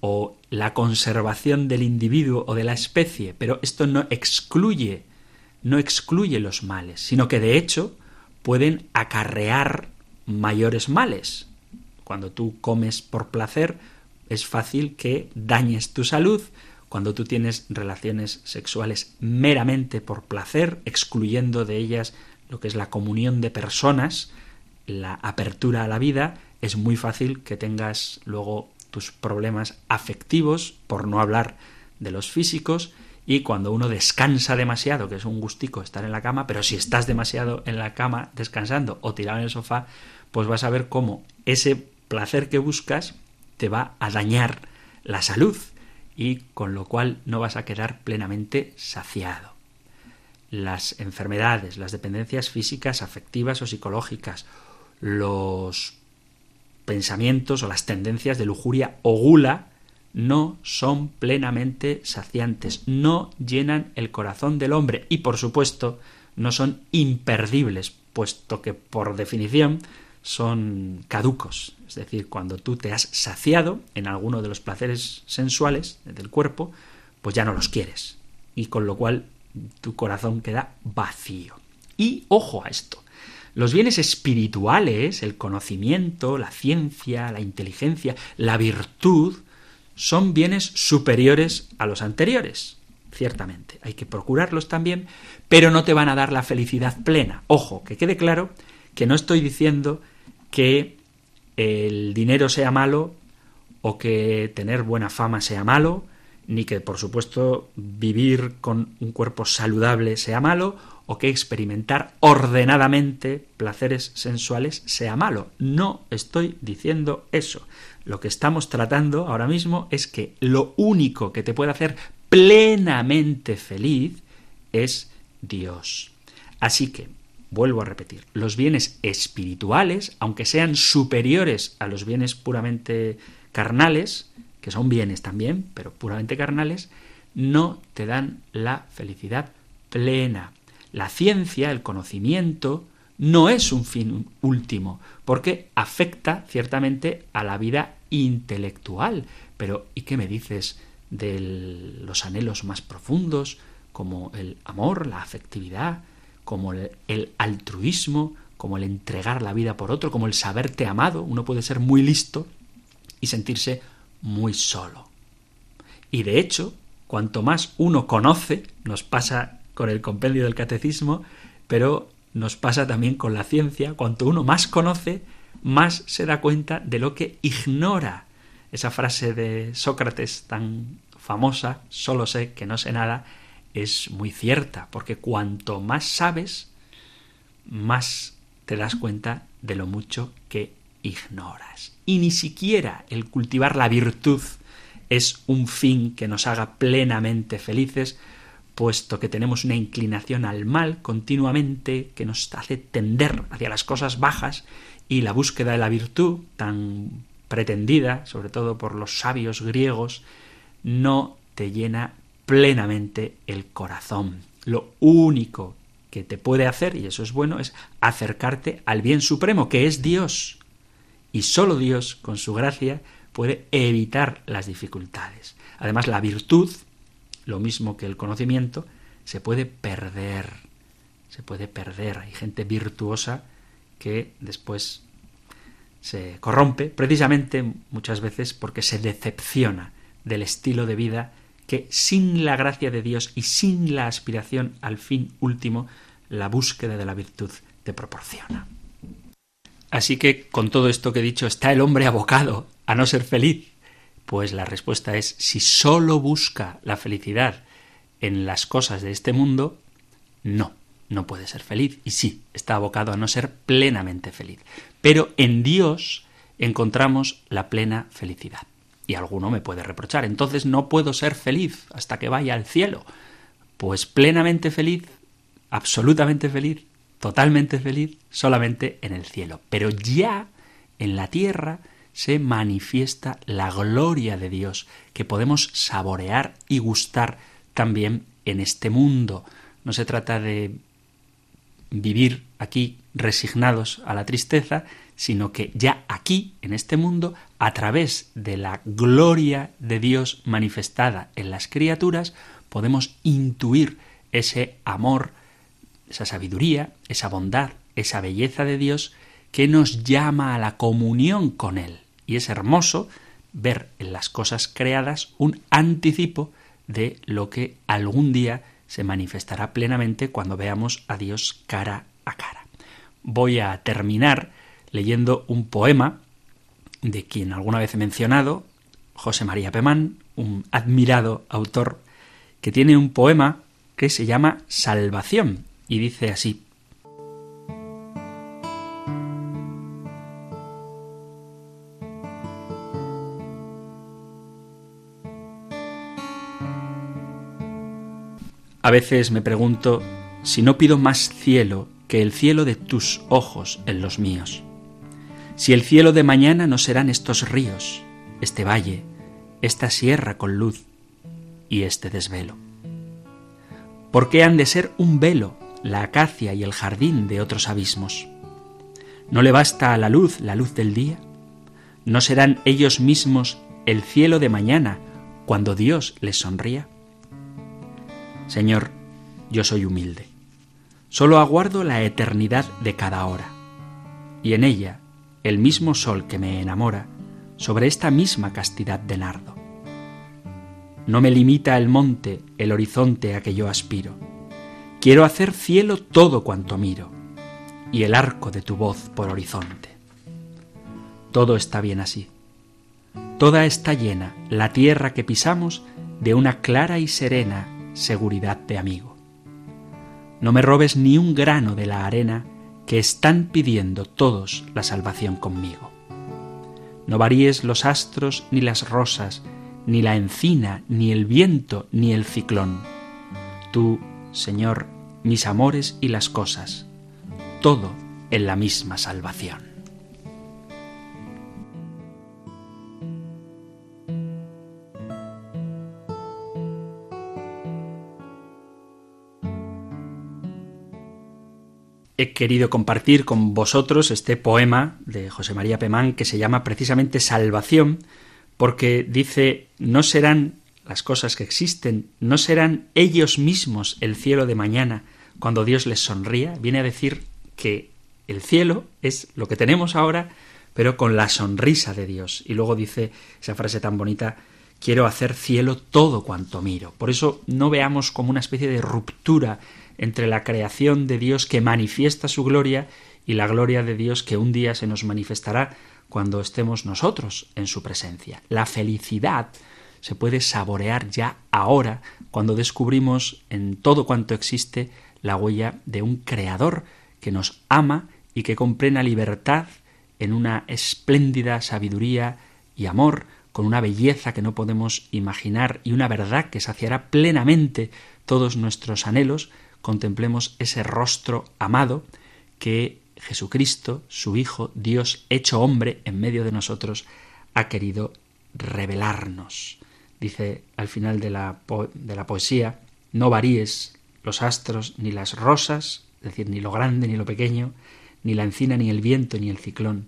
o la conservación del individuo o de la especie, pero esto no excluye, no excluye los males, sino que de hecho pueden acarrear mayores males. Cuando tú comes por placer, es fácil que dañes tu salud. Cuando tú tienes relaciones sexuales meramente por placer, excluyendo de ellas lo que es la comunión de personas, la apertura a la vida, es muy fácil que tengas luego tus problemas afectivos, por no hablar de los físicos, y cuando uno descansa demasiado, que es un gustico estar en la cama, pero si estás demasiado en la cama descansando o tirado en el sofá, pues vas a ver cómo ese placer que buscas te va a dañar la salud y con lo cual no vas a quedar plenamente saciado. Las enfermedades, las dependencias físicas, afectivas o psicológicas, los pensamientos o las tendencias de lujuria o gula no son plenamente saciantes, no llenan el corazón del hombre y por supuesto no son imperdibles, puesto que por definición son caducos. Es decir, cuando tú te has saciado en alguno de los placeres sensuales del cuerpo, pues ya no los quieres. Y con lo cual tu corazón queda vacío. Y ojo a esto. Los bienes espirituales, el conocimiento, la ciencia, la inteligencia, la virtud, son bienes superiores a los anteriores. Ciertamente, hay que procurarlos también, pero no te van a dar la felicidad plena. Ojo, que quede claro que no estoy diciendo que el dinero sea malo o que tener buena fama sea malo, ni que por supuesto vivir con un cuerpo saludable sea malo, o que experimentar ordenadamente placeres sensuales sea malo. No estoy diciendo eso. Lo que estamos tratando ahora mismo es que lo único que te puede hacer plenamente feliz es Dios. Así que, vuelvo a repetir, los bienes espirituales, aunque sean superiores a los bienes puramente carnales, que son bienes también, pero puramente carnales, no te dan la felicidad plena. La ciencia, el conocimiento, no es un fin último, porque afecta ciertamente a la vida intelectual. Pero ¿y qué me dices de los anhelos más profundos, como el amor, la afectividad, como el, altruismo, como el entregar la vida por otro, como el saberte amado? Uno puede ser muy listo y sentirse muy solo. Y de hecho, cuanto más uno conoce, nos pasa con el compendio del catecismo, pero nos pasa también con la ciencia. Cuanto uno más conoce, más se da cuenta de lo que ignora. Esa frase de Sócrates tan famosa, solo sé que no sé nada, es muy cierta, porque cuanto más sabes, más te das cuenta de lo mucho que ignoras. Y ni siquiera el cultivar la virtud es un fin que nos haga plenamente felices, puesto que tenemos una inclinación al mal continuamente que nos hace tender hacia las cosas bajas y la búsqueda de la virtud, tan pretendida, sobre todo por los sabios griegos, no te llena plenamente el corazón. Lo único que te puede hacer, y eso es bueno, es acercarte al bien supremo, que es Dios. Y sólo Dios, con su gracia, puede evitar las dificultades. Además, la virtud, lo mismo que el conocimiento, se puede perder. Se puede perder. Hay gente virtuosa que después se corrompe, precisamente muchas veces porque se decepciona del estilo de vida que sin la gracia de Dios y sin la aspiración al fin último, la búsqueda de la virtud te proporciona. Así que con todo esto que he dicho, ¿está el hombre abocado a no ser feliz? Pues la respuesta es si sólo busca la felicidad en las cosas de este mundo, no, no puede ser feliz. Y sí, está abocado a no ser plenamente feliz. Pero en Dios encontramos la plena felicidad. Y alguno me puede reprochar, entonces no puedo ser feliz hasta que vaya al cielo. Pues plenamente feliz, absolutamente feliz, totalmente feliz, solamente en el cielo. Pero ya en la tierra se manifiesta la gloria de Dios, que podemos saborear y gustar también en este mundo. No se trata de vivir aquí resignados a la tristeza, sino que ya aquí, en este mundo, a través de la gloria de Dios manifestada en las criaturas, podemos intuir ese amor, esa sabiduría, esa bondad, esa belleza de Dios que nos llama a la comunión con Él. Y es hermoso ver en las cosas creadas un anticipo de lo que algún día se manifestará plenamente cuando veamos a Dios cara a cara. Voy a terminar leyendo un poema de quien alguna vez he mencionado, José María Pemán, un admirado autor, que tiene un poema que se llama Salvación y dice así. A veces me pregunto si no pido más cielo que el cielo de tus ojos en los míos. Si el cielo de mañana no serán estos ríos, este valle, esta sierra con luz y este desvelo. ¿Por qué han de ser un velo la acacia y el jardín de otros abismos? ¿No le basta a la luz la luz del día? ¿No serán ellos mismos el cielo de mañana cuando Dios les sonría? Señor, yo soy humilde. Solo aguardo la eternidad de cada hora. Y en ella, el mismo sol que me enamora, sobre esta misma castidad de nardo. No me limita el monte, el horizonte a que yo aspiro. Quiero hacer cielo todo cuanto miro, y el arco de tu voz por horizonte. Todo está bien así. Toda está llena, la tierra que pisamos, de una clara y serena seguridad de amigo. No me robes ni un grano de la arena que están pidiendo todos la salvación conmigo. No varíes los astros ni las rosas, ni la encina, ni el viento, ni el ciclón. Tú, Señor, mis amores y las cosas, todo en la misma salvación. He querido compartir con vosotros este poema de José María Pemán que se llama precisamente Salvación, porque dice, no serán las cosas que existen, no serán ellos mismos el cielo de mañana cuando Dios les sonría. Viene a decir que el cielo es lo que tenemos ahora, pero con la sonrisa de Dios. Y luego dice esa frase tan bonita, quiero hacer cielo todo cuanto miro. Por eso no veamos como una especie de ruptura entre la creación de Dios que manifiesta su gloria y la gloria de Dios que un día se nos manifestará cuando estemos nosotros en su presencia. La felicidad se puede saborear ya ahora cuando descubrimos en todo cuanto existe la huella de un creador que nos ama y que con plena libertad en una espléndida sabiduría y amor, con una belleza que no podemos imaginar y una verdad que saciará plenamente todos nuestros anhelos, contemplemos ese rostro amado que Jesucristo, su Hijo, Dios hecho hombre en medio de nosotros, ha querido revelarnos. Dice al final de la, de la poesía, no varíes los astros ni las rosas, es decir, ni lo grande ni lo pequeño, ni la encina ni el viento ni el ciclón.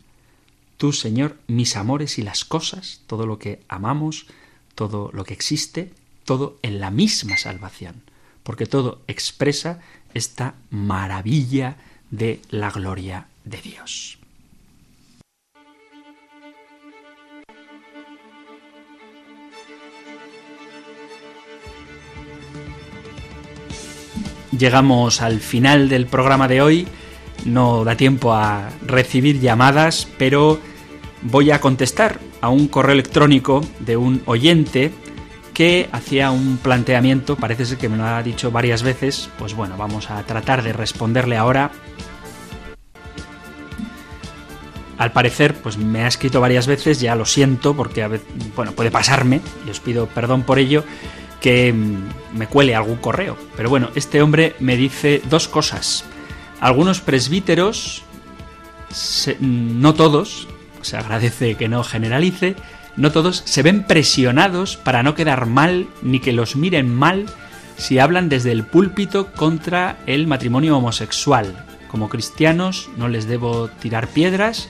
Tú, Señor, mis amores y las cosas, todo lo que amamos, todo lo que existe, todo en la misma salvación, porque todo expresa esta maravilla de la gloria de Dios. Llegamos al final del programa de hoy. No da tiempo a recibir llamadas, pero voy a contestar a un correo electrónico de un oyente que hacía un planteamiento, parece ser que me lo ha dicho varias veces, pues bueno, vamos a tratar de responderle ahora. Al parecer, pues me ha escrito varias veces, ya lo siento, porque a veces, bueno, puede pasarme, y os pido perdón por ello, que mm, me cuele algún correo. Pero bueno, este hombre me dice dos cosas. Algunos presbíteros, no todos, se agradece que no generalice, no todos se ven presionados para no quedar mal ni que los miren mal si hablan desde el púlpito contra el matrimonio homosexual. Como cristianos no les debo tirar piedras,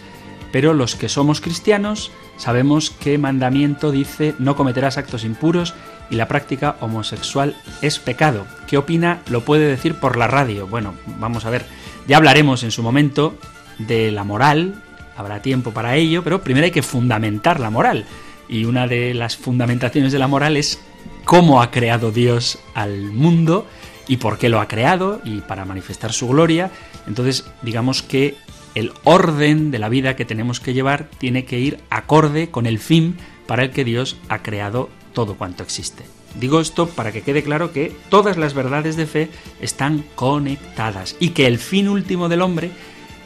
pero los que somos cristianos sabemos que mandamiento dice no cometerás actos impuros y la práctica homosexual es pecado. ¿Qué opina? Lo puede decir por la radio. Bueno, vamos a ver, ya hablaremos en su momento de la moral, habrá tiempo para ello, pero primero hay que fundamentar la moral. Y una de las fundamentaciones de la moral es cómo ha creado Dios al mundo y por qué lo ha creado y para manifestar su gloria. Entonces, digamos que el orden de la vida que tenemos que llevar tiene que ir acorde con el fin para el que Dios ha creado todo cuanto existe. Digo esto para que quede claro que todas las verdades de fe están conectadas y que el fin último del hombre,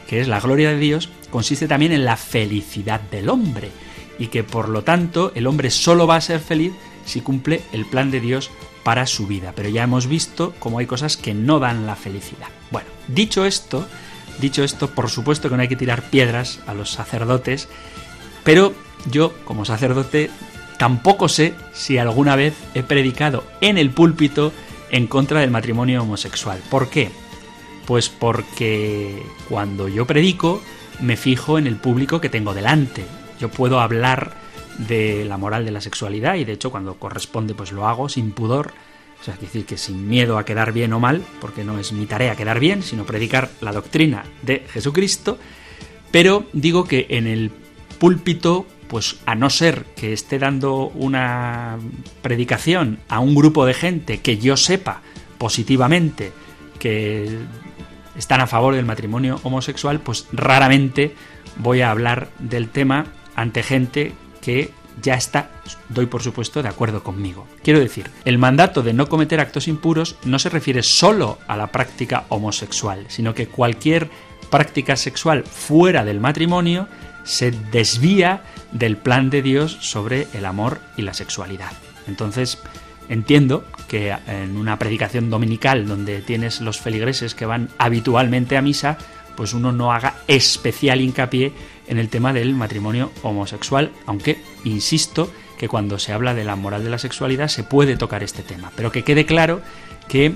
que es la gloria de Dios, consiste también en la felicidad del hombre y que por lo tanto el hombre solo va a ser feliz si cumple el plan de Dios para su vida. Pero ya hemos visto cómo hay cosas que no dan la felicidad. Bueno, dicho esto, dicho esto, por supuesto que no hay que tirar piedras a los sacerdotes, pero yo como sacerdote Tampoco sé si alguna vez he predicado en el púlpito en contra del matrimonio homosexual. ¿Por qué? Pues porque cuando yo predico me fijo en el público que tengo delante. Yo puedo hablar de la moral de la sexualidad y de hecho cuando corresponde pues lo hago sin pudor. O sea, decir, que sin miedo a quedar bien o mal, porque no es mi tarea quedar bien, sino predicar la doctrina de Jesucristo. Pero digo que en el púlpito pues a no ser que esté dando una predicación a un grupo de gente que yo sepa positivamente que están a favor del matrimonio homosexual, pues raramente voy a hablar del tema ante gente que ya está, doy por supuesto, de acuerdo conmigo. Quiero decir, el mandato de no cometer actos impuros no se refiere solo a la práctica homosexual, sino que cualquier práctica sexual fuera del matrimonio se desvía del plan de Dios sobre el amor y la sexualidad. Entonces, entiendo que en una predicación dominical donde tienes los feligreses que van habitualmente a misa, pues uno no haga especial hincapié en el tema del matrimonio homosexual, aunque insisto que cuando se habla de la moral de la sexualidad se puede tocar este tema, pero que quede claro que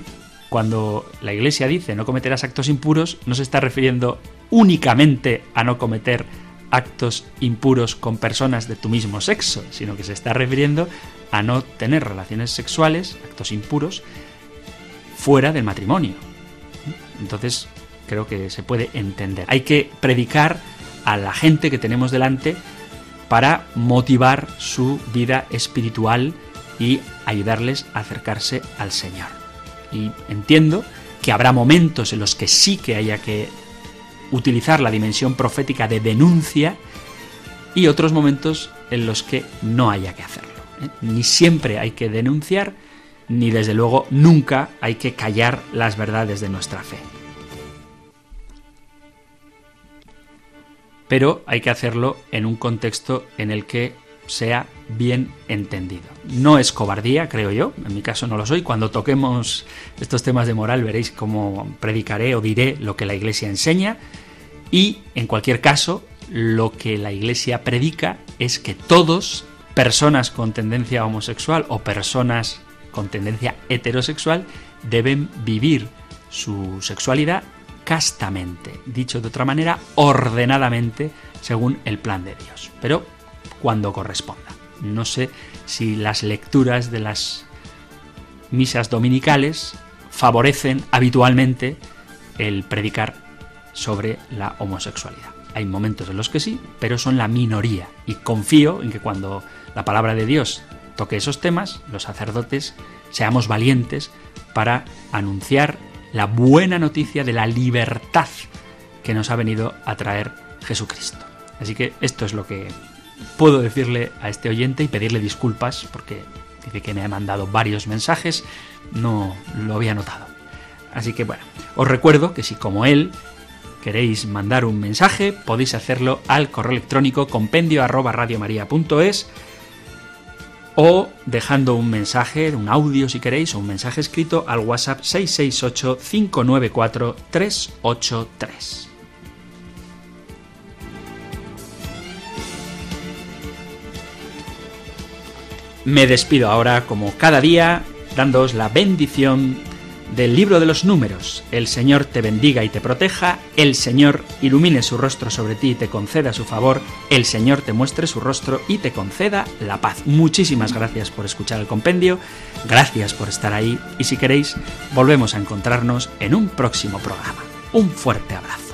cuando la Iglesia dice no cometerás actos impuros, no se está refiriendo únicamente a no cometer actos impuros con personas de tu mismo sexo, sino que se está refiriendo a no tener relaciones sexuales, actos impuros, fuera del matrimonio. Entonces, creo que se puede entender. Hay que predicar a la gente que tenemos delante para motivar su vida espiritual y ayudarles a acercarse al Señor. Y entiendo que habrá momentos en los que sí que haya que utilizar la dimensión profética de denuncia y otros momentos en los que no haya que hacerlo. ¿eh? Ni siempre hay que denunciar, ni desde luego nunca hay que callar las verdades de nuestra fe. pero hay que hacerlo en un contexto en el que sea bien entendido. No es cobardía, creo yo, en mi caso no lo soy. Cuando toquemos estos temas de moral veréis cómo predicaré o diré lo que la Iglesia enseña y, en cualquier caso, lo que la Iglesia predica es que todos, personas con tendencia homosexual o personas con tendencia heterosexual, deben vivir su sexualidad castamente, dicho de otra manera, ordenadamente, según el plan de Dios. Pero cuando corresponda. No sé si las lecturas de las misas dominicales favorecen habitualmente el predicar sobre la homosexualidad. Hay momentos en los que sí, pero son la minoría. Y confío en que cuando la palabra de Dios toque esos temas, los sacerdotes seamos valientes para anunciar la buena noticia de la libertad que nos ha venido a traer Jesucristo. Así que esto es lo que puedo decirle a este oyente y pedirle disculpas porque dice que me ha mandado varios mensajes, no lo había notado. Así que bueno, os recuerdo que si como él queréis mandar un mensaje, podéis hacerlo al correo electrónico compendio arroba o dejando un mensaje, un audio si queréis, o un mensaje escrito al WhatsApp 668 594 383. Me despido ahora, como cada día, dándoos la bendición del libro de los números. El Señor te bendiga y te proteja, el Señor ilumine su rostro sobre ti y te conceda su favor, el Señor te muestre su rostro y te conceda la paz. Muchísimas gracias por escuchar el compendio, gracias por estar ahí y si queréis, volvemos a encontrarnos en un próximo programa. Un fuerte abrazo.